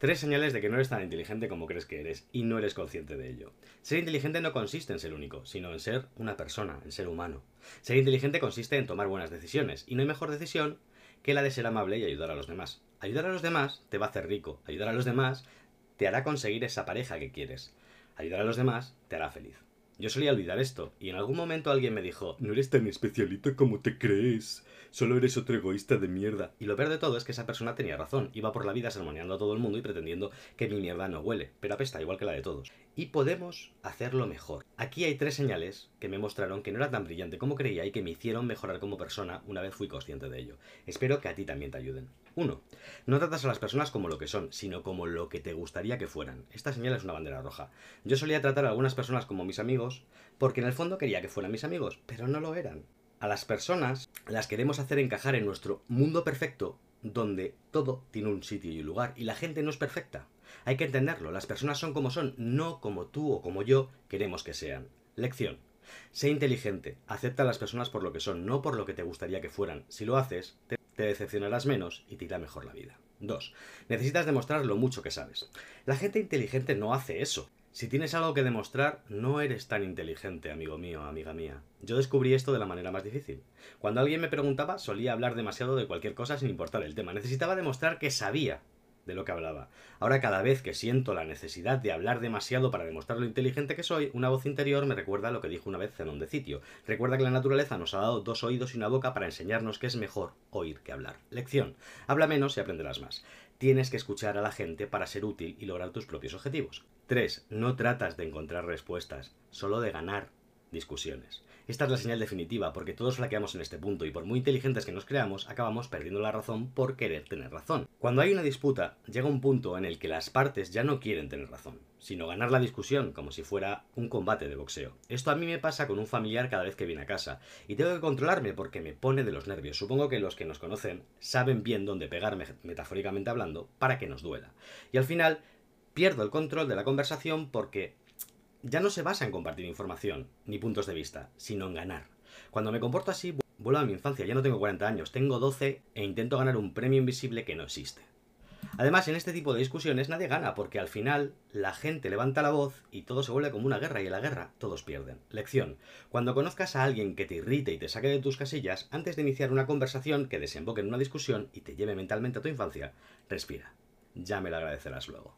Tres señales de que no eres tan inteligente como crees que eres y no eres consciente de ello. Ser inteligente no consiste en ser único, sino en ser una persona, en ser humano. Ser inteligente consiste en tomar buenas decisiones y no hay mejor decisión que la de ser amable y ayudar a los demás. Ayudar a los demás te va a hacer rico, ayudar a los demás te hará conseguir esa pareja que quieres. Ayudar a los demás te hará feliz. Yo solía olvidar esto, y en algún momento alguien me dijo, no eres tan especialito como te crees, solo eres otro egoísta de mierda. Y lo peor de todo es que esa persona tenía razón, iba por la vida sermoneando a todo el mundo y pretendiendo que mi mierda no huele, pero apesta igual que la de todos. Y podemos hacerlo mejor. Aquí hay tres señales que me mostraron que no era tan brillante como creía y que me hicieron mejorar como persona una vez fui consciente de ello. Espero que a ti también te ayuden. 1. No tratas a las personas como lo que son, sino como lo que te gustaría que fueran. Esta señal es una bandera roja. Yo solía tratar a algunas personas como mis amigos, porque en el fondo quería que fueran mis amigos, pero no lo eran. A las personas las queremos hacer encajar en nuestro mundo perfecto, donde todo tiene un sitio y un lugar, y la gente no es perfecta. Hay que entenderlo, las personas son como son, no como tú o como yo queremos que sean. Lección. Sé inteligente, acepta a las personas por lo que son, no por lo que te gustaría que fueran. Si lo haces, te te decepcionarás menos y te irá mejor la vida. 2. Necesitas demostrar lo mucho que sabes. La gente inteligente no hace eso. Si tienes algo que demostrar, no eres tan inteligente, amigo mío, amiga mía. Yo descubrí esto de la manera más difícil. Cuando alguien me preguntaba, solía hablar demasiado de cualquier cosa sin importar el tema. Necesitaba demostrar que sabía de lo que hablaba. Ahora cada vez que siento la necesidad de hablar demasiado para demostrar lo inteligente que soy, una voz interior me recuerda lo que dijo una vez Zenón de Sitio. Recuerda que la naturaleza nos ha dado dos oídos y una boca para enseñarnos que es mejor oír que hablar. Lección. Habla menos y aprenderás más. Tienes que escuchar a la gente para ser útil y lograr tus propios objetivos. 3. No tratas de encontrar respuestas, solo de ganar discusiones. Esta es la señal definitiva, porque todos flaqueamos en este punto y por muy inteligentes que nos creamos, acabamos perdiendo la razón por querer tener razón. Cuando hay una disputa, llega un punto en el que las partes ya no quieren tener razón, sino ganar la discusión como si fuera un combate de boxeo. Esto a mí me pasa con un familiar cada vez que viene a casa, y tengo que controlarme porque me pone de los nervios. Supongo que los que nos conocen saben bien dónde pegarme, metafóricamente hablando, para que nos duela. Y al final pierdo el control de la conversación porque ya no se basa en compartir información ni puntos de vista, sino en ganar. Cuando me comporto así, vuelvo a mi infancia, ya no tengo 40 años, tengo 12 e intento ganar un premio invisible que no existe. Además, en este tipo de discusiones nadie gana, porque al final la gente levanta la voz y todo se vuelve como una guerra, y en la guerra todos pierden. Lección. Cuando conozcas a alguien que te irrite y te saque de tus casillas, antes de iniciar una conversación que desemboque en una discusión y te lleve mentalmente a tu infancia, respira. Ya me lo agradecerás luego.